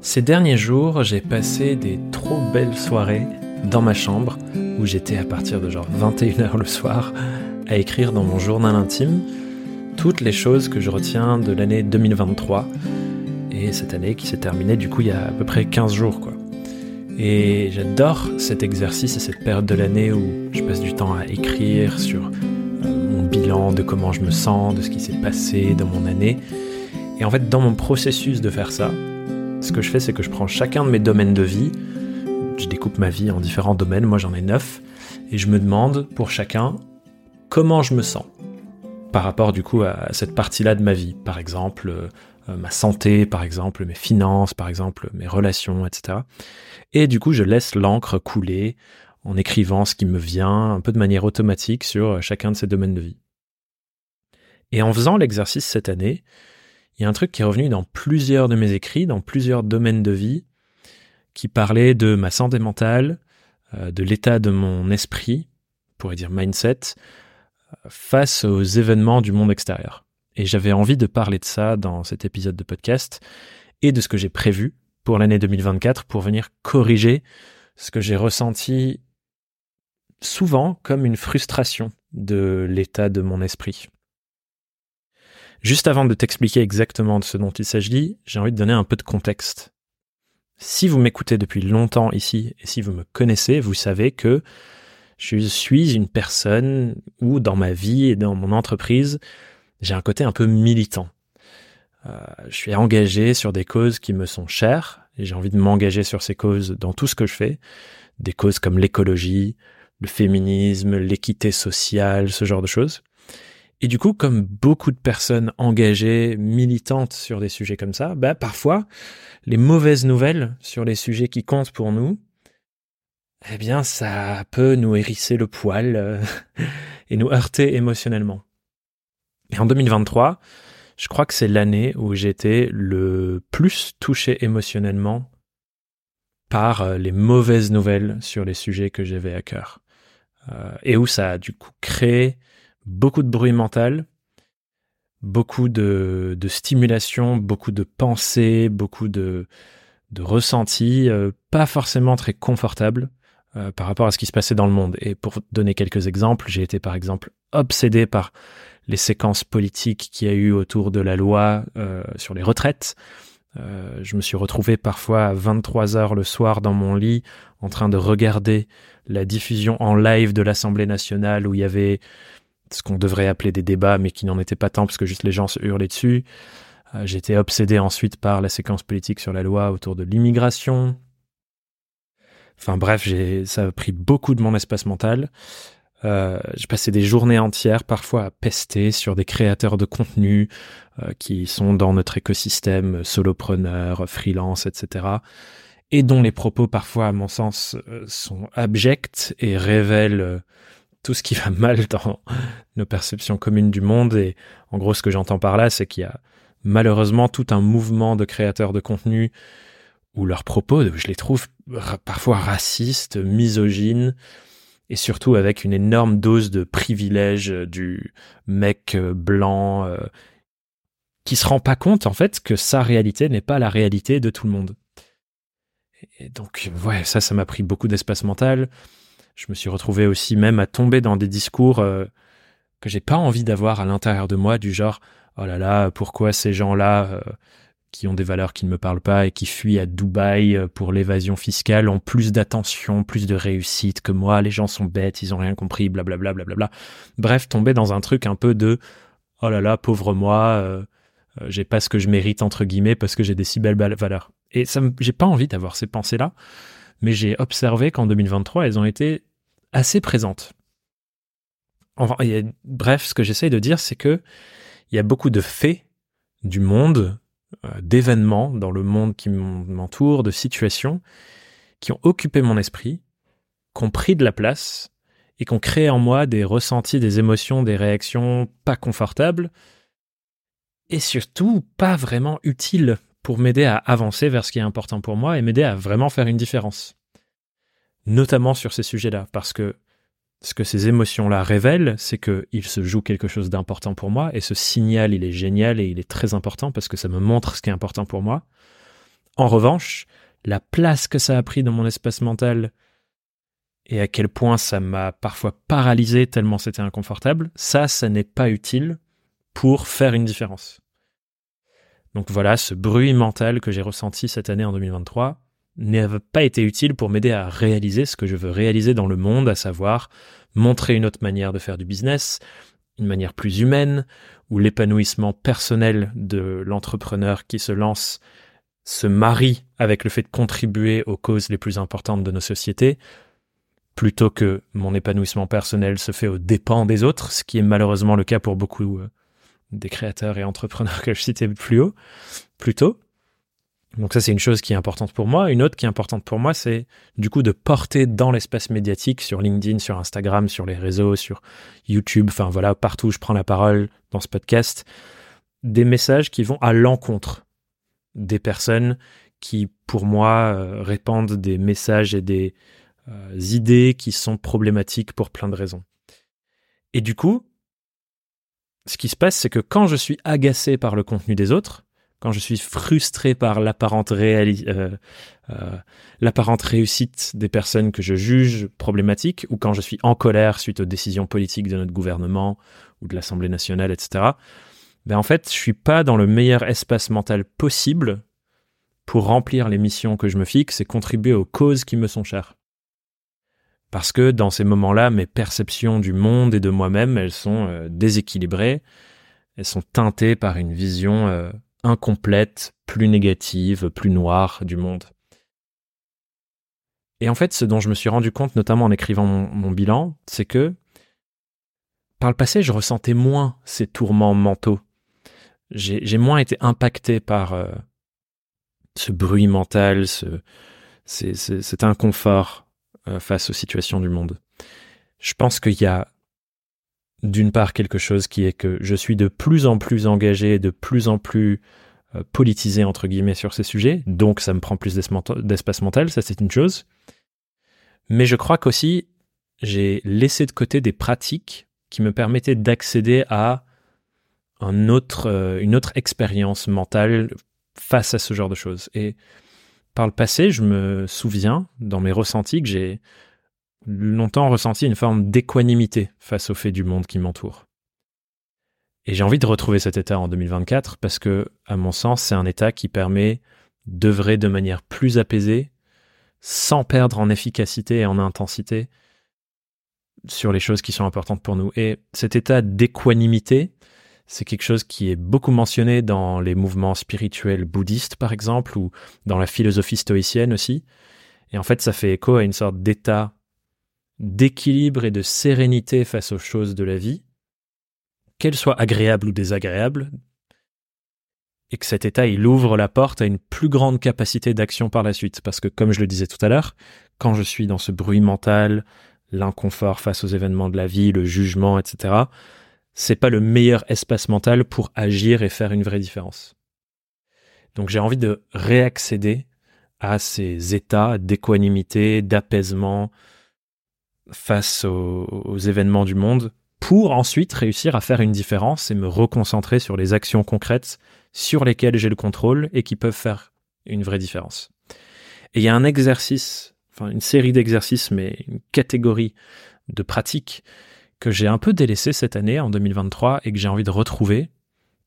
Ces derniers jours, j'ai passé des trop belles soirées dans ma chambre, où j'étais à partir de genre 21h le soir, à écrire dans mon journal intime toutes les choses que je retiens de l'année 2023, et cette année qui s'est terminée du coup il y a à peu près 15 jours quoi. Et j'adore cet exercice et cette période de l'année où je passe du temps à écrire sur euh, mon bilan de comment je me sens, de ce qui s'est passé dans mon année. Et en fait, dans mon processus de faire ça, ce que je fais, c'est que je prends chacun de mes domaines de vie, je découpe ma vie en différents domaines, moi j'en ai neuf, et je me demande pour chacun comment je me sens par rapport du coup à cette partie-là de ma vie. Par exemple, euh, ma santé, par exemple, mes finances, par exemple, mes relations, etc. Et du coup, je laisse l'encre couler en écrivant ce qui me vient un peu de manière automatique sur chacun de ces domaines de vie. Et en faisant l'exercice cette année, il y a un truc qui est revenu dans plusieurs de mes écrits, dans plusieurs domaines de vie, qui parlait de ma santé mentale, euh, de l'état de mon esprit, on pourrait dire mindset, euh, face aux événements du monde extérieur. Et j'avais envie de parler de ça dans cet épisode de podcast et de ce que j'ai prévu pour l'année 2024 pour venir corriger ce que j'ai ressenti souvent comme une frustration de l'état de mon esprit. Juste avant de t'expliquer exactement de ce dont il s'agit, j'ai envie de donner un peu de contexte. Si vous m'écoutez depuis longtemps ici et si vous me connaissez, vous savez que je suis une personne où dans ma vie et dans mon entreprise, j'ai un côté un peu militant. Euh, je suis engagé sur des causes qui me sont chères et j'ai envie de m'engager sur ces causes dans tout ce que je fais. Des causes comme l'écologie, le féminisme, l'équité sociale, ce genre de choses. Et du coup, comme beaucoup de personnes engagées, militantes sur des sujets comme ça, bah, parfois, les mauvaises nouvelles sur les sujets qui comptent pour nous, eh bien, ça peut nous hérisser le poil euh, et nous heurter émotionnellement. Et en 2023, je crois que c'est l'année où j'étais le plus touché émotionnellement par euh, les mauvaises nouvelles sur les sujets que j'avais à cœur. Euh, et où ça a du coup créé beaucoup de bruit mental, beaucoup de, stimulation, beaucoup de pensées, beaucoup de, ressentis, euh, pas forcément très confortables par rapport à ce qui se passait dans le monde. Et pour donner quelques exemples, j'ai été par exemple obsédé par les séquences politiques qu'il y a eu autour de la loi euh, sur les retraites. Euh, je me suis retrouvé parfois à 23 heures le soir dans mon lit en train de regarder la diffusion en live de l'Assemblée nationale où il y avait ce qu'on devrait appeler des débats mais qui n'en étaient pas tant parce que juste les gens se hurlaient dessus. Euh, J'étais obsédé ensuite par la séquence politique sur la loi autour de l'immigration. Enfin bref, ça a pris beaucoup de mon espace mental. Euh, j'ai passé des journées entières parfois à pester sur des créateurs de contenu euh, qui sont dans notre écosystème, solopreneurs, freelance, etc. Et dont les propos parfois, à mon sens, sont abjects et révèlent tout ce qui va mal dans nos perceptions communes du monde. Et en gros, ce que j'entends par là, c'est qu'il y a malheureusement tout un mouvement de créateurs de contenu où leurs propos, je les trouve parfois racistes, misogynes, et surtout avec une énorme dose de privilège euh, du mec euh, blanc euh, qui se rend pas compte en fait que sa réalité n'est pas la réalité de tout le monde. Et donc ouais, ça ça m'a pris beaucoup d'espace mental. Je me suis retrouvé aussi même à tomber dans des discours que j'ai pas envie d'avoir à l'intérieur de moi du genre oh là là, pourquoi ces gens-là qui ont des valeurs qui ne me parlent pas et qui fuient à Dubaï euh, pour l'évasion fiscale ont plus d'attention, plus de réussite que moi, les gens sont bêtes, ils ont rien compris, blablabla, blablabla. Bref, tomber dans un truc un peu de oh là là, pauvre moi, euh, euh, j'ai pas ce que je mérite entre guillemets parce que j'ai des si belles valeurs. Et j'ai pas envie d'avoir ces pensées-là, mais j'ai observé qu'en 2023, elles ont été assez présentes. Bref, ce que j'essaye de dire, c'est que il y a beaucoup de faits du monde euh, d'événements dans le monde qui m'entoure, de situations qui ont occupé mon esprit, qui ont pris de la place et qui ont créé en moi des ressentis, des émotions, des réactions pas confortables et surtout pas vraiment utiles pour m'aider à avancer vers ce qui est important pour moi et m'aider à vraiment faire une différence. Notamment sur ces sujets-là, parce que ce que ces émotions-là révèlent, c'est qu'il se joue quelque chose d'important pour moi, et ce signal, il est génial et il est très important parce que ça me montre ce qui est important pour moi. En revanche, la place que ça a pris dans mon espace mental et à quel point ça m'a parfois paralysé tellement c'était inconfortable, ça, ça n'est pas utile pour faire une différence. Donc voilà, ce bruit mental que j'ai ressenti cette année en 2023 n'a pas été utile pour m'aider à réaliser ce que je veux réaliser dans le monde, à savoir montrer une autre manière de faire du business, une manière plus humaine, où l'épanouissement personnel de l'entrepreneur qui se lance se marie avec le fait de contribuer aux causes les plus importantes de nos sociétés, plutôt que mon épanouissement personnel se fait aux dépens des autres, ce qui est malheureusement le cas pour beaucoup euh, des créateurs et entrepreneurs que je citais plus haut, plus tôt. Donc ça, c'est une chose qui est importante pour moi. Une autre qui est importante pour moi, c'est du coup de porter dans l'espace médiatique, sur LinkedIn, sur Instagram, sur les réseaux, sur YouTube, enfin voilà, partout où je prends la parole dans ce podcast, des messages qui vont à l'encontre des personnes qui, pour moi, euh, répandent des messages et des euh, idées qui sont problématiques pour plein de raisons. Et du coup, ce qui se passe, c'est que quand je suis agacé par le contenu des autres, quand je suis frustré par l'apparente euh, euh, réussite des personnes que je juge problématiques, ou quand je suis en colère suite aux décisions politiques de notre gouvernement ou de l'Assemblée nationale, etc., ben en fait, je suis pas dans le meilleur espace mental possible pour remplir les missions que je me fixe et contribuer aux causes qui me sont chères. Parce que dans ces moments-là, mes perceptions du monde et de moi-même, elles sont euh, déséquilibrées, elles sont teintées par une vision incomplète, plus négative, plus noire du monde. Et en fait, ce dont je me suis rendu compte, notamment en écrivant mon, bilan, c'est que par le passé, je ressentais moins ces tourments mentaux. J'ai moins été impacté par euh, ce bruit mental, ce, cet inconfort euh, face aux situations du monde. Je pense qu'il y a d'une part quelque chose qui est que je suis de plus en plus engagé, de plus en plus euh, politisé entre guillemets sur ces sujets, donc ça me prend plus d'espace mental, ça c'est une chose. Mais je crois qu'aussi j'ai laissé de côté des pratiques qui me permettaient d'accéder à euh, une autre expérience mentale face à ce genre de choses. Et par le passé, je me souviens dans mes ressentis que j'ai longtemps ressenti une forme d'équanimité face au fait du monde qui m'entoure. Et j'ai envie de retrouver cet état en 2024 parce que, à mon sens, c'est un état qui permet d'œuvrer de manière plus apaisée, sans perdre en efficacité et en intensité sur les choses qui sont importantes pour nous. Et cet état d'équanimité, c'est quelque chose qui est beaucoup mentionné dans les mouvements spirituels bouddhistes, par exemple, ou dans la philosophie stoïcienne aussi. Et en fait, ça fait écho à une sorte d'état d'équilibre et de sérénité face aux choses de la vie, qu'elles soient agréables ou désagréables, et que cet état, il ouvre la porte à une plus grande capacité d'action par la suite. Parce que, comme je le disais tout à l'heure, quand je suis dans ce bruit mental, l'inconfort face aux événements de la vie, le jugement, etc., c'est pas le meilleur espace mental pour agir et faire une vraie différence. Donc j'ai envie de réaccéder à ces états d'équanimité, d'apaisement, face aux, événements du monde pour ensuite réussir à faire une différence et me reconcentrer sur les actions concrètes sur lesquelles j'ai le contrôle et qui peuvent faire une vraie différence. Et il y a un exercice, enfin une série d'exercices, mais une catégorie de pratiques que j'ai un peu délaissé cette année, en 2023, et que j'ai envie de retrouver,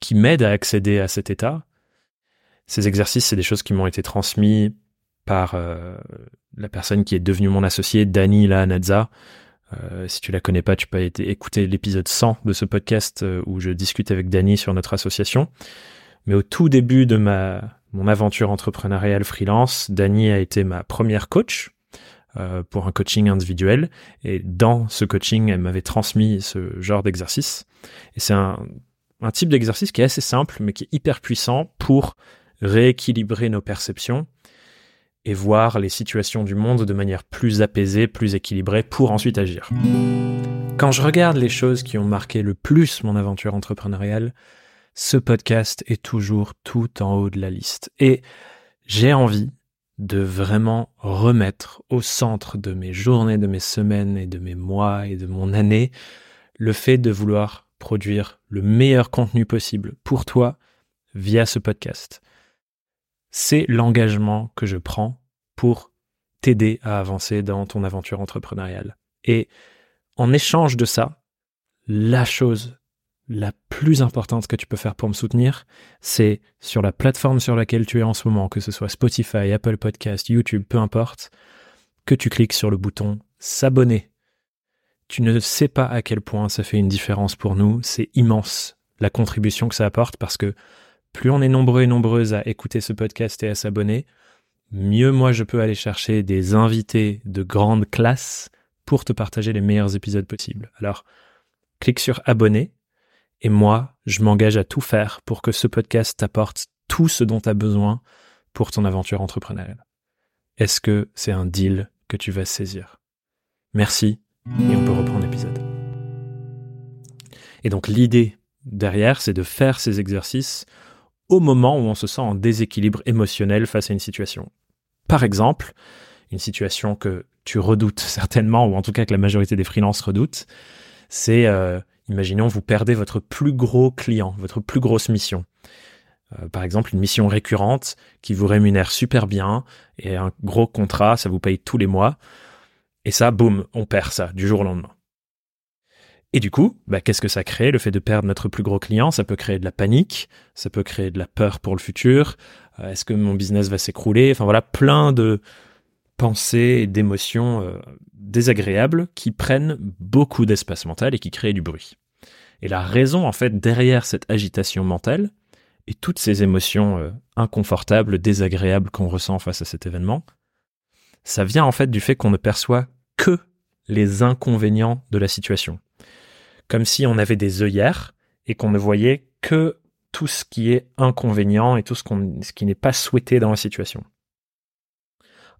qui m'aident à accéder à cet état. Ces exercices, c'est des choses qui m'ont été transmis par euh, la personne qui est devenue mon associé, Dani Lahanadza. Euh, si tu la connais pas, tu peux écouter l'épisode 100 de ce podcast euh, où je discute avec Dani sur notre association. Mais au tout début de mon aventure entrepreneuriale freelance, Dani a été ma première coach euh, pour un coaching individuel. Et dans ce coaching, elle m'avait transmis ce genre d'exercice. Et c'est un, un type d'exercice qui est assez simple, mais qui est hyper puissant pour rééquilibrer nos perceptions et voir les situations du monde de manière plus apaisée, plus équilibrée pour ensuite agir. Quand je regarde les choses qui ont marqué le plus mon aventure entrepreneuriale, ce podcast est toujours tout en haut de la liste. Et j'ai envie de vraiment remettre au centre de mes journées, de mes semaines et de mes mois et de mon année le fait de vouloir produire le meilleur contenu possible pour toi via ce podcast c'est l'engagement que je prends pour t'aider à avancer dans ton aventure entrepreneuriale. Et en échange de ça, la chose la plus importante que tu peux faire pour me soutenir, c'est sur la plateforme sur laquelle tu es en ce moment, que ce soit Spotify, Apple Podcast, YouTube, peu importe, que tu cliques sur le bouton s'abonner. Tu ne sais pas à quel point ça fait une différence pour nous, c'est immense la contribution que ça apporte parce que plus on est nombreux et nombreuses à écouter ce podcast et à s'abonner, mieux moi je peux aller chercher des invités de grande classe pour te partager les meilleurs épisodes possibles. Alors, clique sur abonner et moi, je m'engage à tout faire pour que ce podcast t'apporte tout ce dont tu as besoin pour ton aventure entrepreneuriale. Est-ce que c'est un deal que tu vas saisir? Merci et on peut reprendre l'épisode. Et donc l'idée derrière, c'est de faire ces exercices au moment où on se sent en déséquilibre émotionnel face à une situation. Par exemple, une situation que tu redoutes certainement, ou en tout cas que la majorité des freelances redoutent, c'est, euh, imaginons, vous perdez votre plus gros client, votre plus grosse mission. Euh, par exemple, une mission récurrente qui vous rémunère super bien et un gros contrat, ça vous paye tous les mois. Et ça, boum, on perd ça du jour au lendemain. Et du coup, bah, qu'est-ce que ça crée? Le fait de perdre notre plus gros client, ça peut créer de la panique, ça peut créer de la peur pour le futur. Euh, est-ce que mon business va s'écrouler? Enfin voilà, plein de pensées et d'émotions euh, désagréables qui prennent beaucoup d'espace mental et qui créent du bruit. Et la raison en fait derrière cette agitation mentale et toutes ces émotions euh, inconfortables, désagréables qu'on ressent face à cet événement, ça vient en fait du fait qu'on ne perçoit que les inconvénients de la situation comme si on avait des œillères et qu'on ne voyait que tout ce qui est inconvénient et tout ce, qui n'est pas souhaité dans la situation.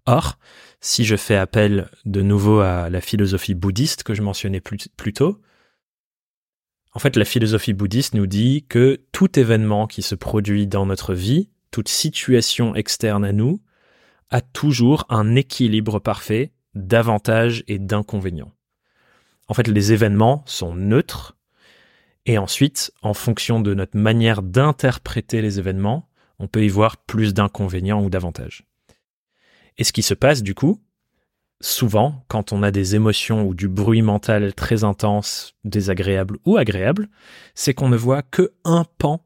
Or, si je fais appel de nouveau à la philosophie bouddhiste que je mentionnais plus tôt, en fait, la philosophie bouddhiste nous dit que tout événement qui se produit dans notre vie, toute situation externe à nous, a toujours un équilibre parfait d'avantages et d'inconvénients en fait, les événements sont neutres. Et ensuite, en fonction de notre manière d'interpréter les événements, on peut y voir plus d'inconvénients ou d'avantages. Et ce qui se passe, du coup, souvent, quand on a des émotions ou du bruit mental très intense, désagréable ou agréable, c'est qu'on ne voit que un pan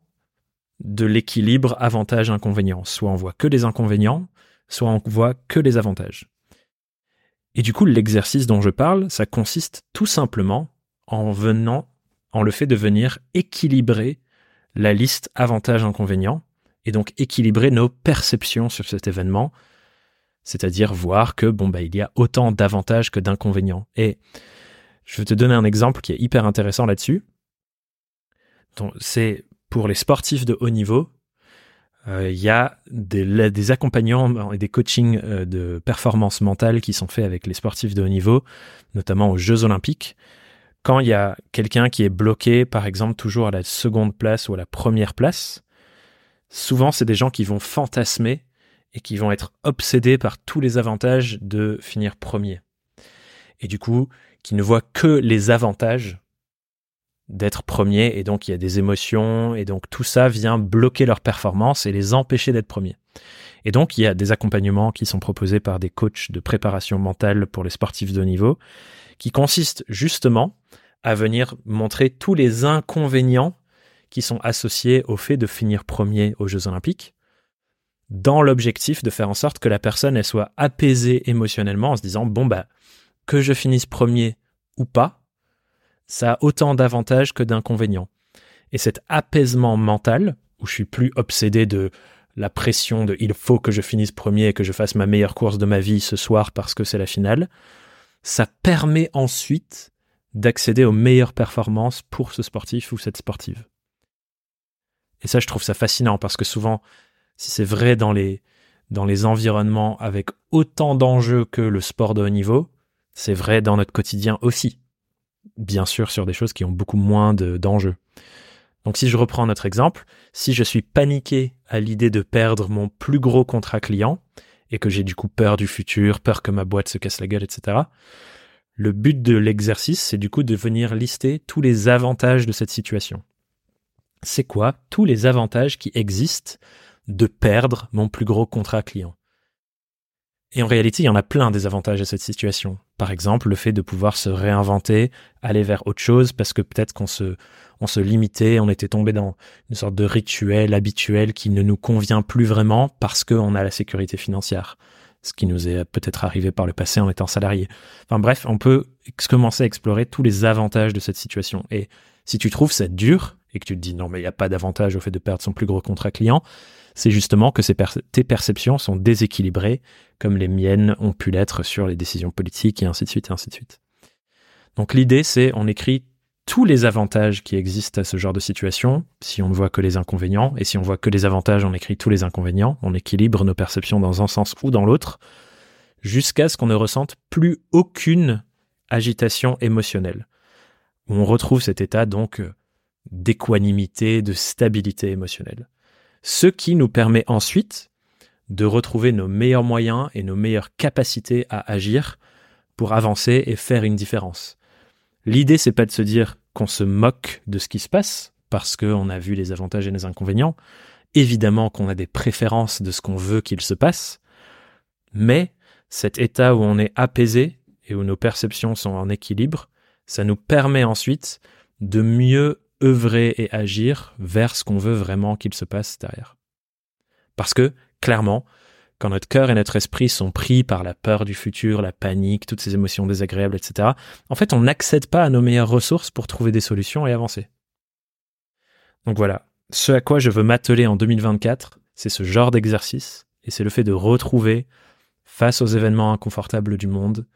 de l'équilibre avantage-inconvénient. Soit on voit que les inconvénients, soit on voit que les avantages. Et du coup, l'exercice dont je parle, ça consiste tout simplement en venant, en le fait de venir équilibrer la liste avantages-inconvénients et donc équilibrer nos perceptions sur cet événement, c'est-à-dire voir que bon bah il y a autant d'avantages que d'inconvénients. Et je vais te donner un exemple qui est hyper intéressant là-dessus. C'est pour les sportifs de haut niveau, euh, il y a des, des, accompagnants et des coachings euh, de performance mentale qui sont faits avec les sportifs de haut niveau, notamment aux Jeux olympiques. Quand il y a quelqu'un qui est bloqué, par exemple, toujours à la seconde place ou à la première place, souvent c'est des gens qui vont fantasmer et qui vont être obsédés par tous les avantages de finir premier. Et du coup, qui ne voient que les avantages d'être premier et donc il y a des émotions et donc tout ça vient bloquer leur performance et les empêcher d'être premiers. Et donc il y a des accompagnements qui sont proposés par des coachs de préparation mentale pour les sportifs de haut niveau qui consistent justement à venir montrer tous les inconvénients qui sont associés au fait de finir premier aux Jeux olympiques dans l'objectif de faire en sorte que la personne soit apaisée émotionnellement en se disant bon bah que je finisse premier ou pas ça a autant d'avantages que d'inconvénients. Et cet apaisement mental, où je suis plus obsédé de la pression de il faut que je finisse premier et que je fasse ma meilleure course de ma vie ce soir parce que c'est la finale, ça permet ensuite d'accéder aux meilleures performances pour ce sportif ou cette sportive. Et ça, je trouve ça fascinant parce que souvent, si c'est vrai dans les, dans les environnements avec autant d'enjeux que le sport de haut niveau, c'est vrai dans notre quotidien aussi bien sûr sur des choses qui ont beaucoup moins d'enjeux. Donc si je reprends notre exemple, si je suis paniqué à l'idée de perdre mon plus gros contrat client, et que j'ai du coup peur du futur, peur que ma boîte se casse la gueule, etc., le but de l'exercice, c'est du coup de venir lister tous les avantages de cette situation. C'est quoi tous les avantages qui existent de perdre mon plus gros contrat client. Et en réalité, il y en a plein des avantages à cette situation. Par exemple, le fait de pouvoir se réinventer, aller vers autre chose, parce que peut-être qu'on se, on se limitait, on était tombé dans une sorte de rituel habituel qui ne nous convient plus vraiment parce qu'on a la sécurité financière. Ce qui nous est peut-être arrivé par le passé en étant salarié. Enfin bref, on peut commencer à explorer tous les avantages de cette situation. Et si tu trouves ça dur, et que tu te dis non mais il n'y a pas d'avantage au fait de perdre son plus gros contrat client, c'est justement que tes perceptions sont déséquilibrées, comme les miennes ont pu l'être sur les décisions politiques et ainsi de suite et ainsi de suite. Donc l'idée, c'est on écrit tous les avantages qui existent à ce genre de situation, si on ne voit que les inconvénients, et si on voit que les avantages, on écrit tous les inconvénients, on équilibre nos perceptions dans un sens ou dans l'autre, jusqu'à ce qu'on ne ressente plus aucune agitation émotionnelle, on retrouve cet état donc d'équanimité, de stabilité émotionnelle ce qui nous permet ensuite de retrouver nos meilleurs moyens et nos meilleures capacités à agir pour avancer et faire une différence. L'idée, c'est pas de se dire qu'on se moque de ce qui se passe, parce qu'on a vu les avantages et les inconvénients. Évidemment qu'on a des préférences de ce qu'on veut qu'il se passe, mais cet état où on est apaisé et où nos perceptions sont en équilibre, ça nous permet ensuite de mieux œuvrer et agir vers ce qu'on veut vraiment qu'il se passe derrière. Parce que, clairement, quand notre cœur et notre esprit sont pris par la peur du futur, la panique, toutes ces émotions désagréables, etc., en fait, on n'accède pas à nos meilleures ressources pour trouver des solutions et avancer. Donc voilà, ce à quoi je veux m'atteler en 2024, c'est ce genre d'exercice, et c'est le fait de retrouver, face aux événements inconfortables du monde,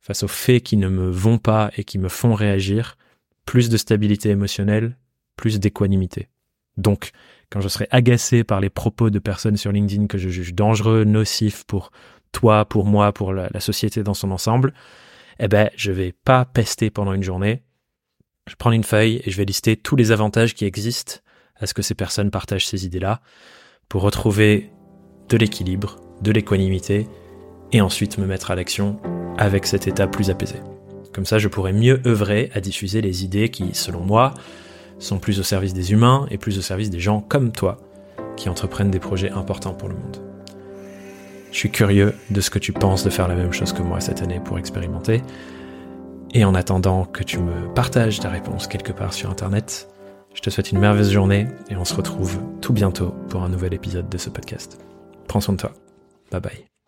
face aux faits qui ne me vont pas et qui me font réagir, plus de stabilité émotionnelle, plus d'équanimité. Donc, quand je serai agacé par les propos de personnes sur LinkedIn que je juge dangereux, nocifs pour toi, pour moi, pour la, société dans son ensemble, eh ben, je vais pas pester pendant une journée. Je prends une feuille et je vais lister tous les avantages qui existent à ce que ces personnes partagent ces idées-là pour retrouver de l'équilibre, de l'équanimité et ensuite me mettre à l'action avec cet état plus apaisé. Comme ça, je pourrais mieux œuvrer à diffuser les idées qui, selon moi, sont plus au service des humains et plus au service des gens comme toi qui entreprennent des projets importants pour le monde. Je suis curieux de ce que tu penses de faire la même chose que moi cette année pour expérimenter. Et en attendant que tu me partages ta réponse quelque part sur Internet, je te souhaite une merveilleuse journée et on se retrouve tout bientôt pour un nouvel épisode de ce podcast. Prends soin de toi. Bye bye.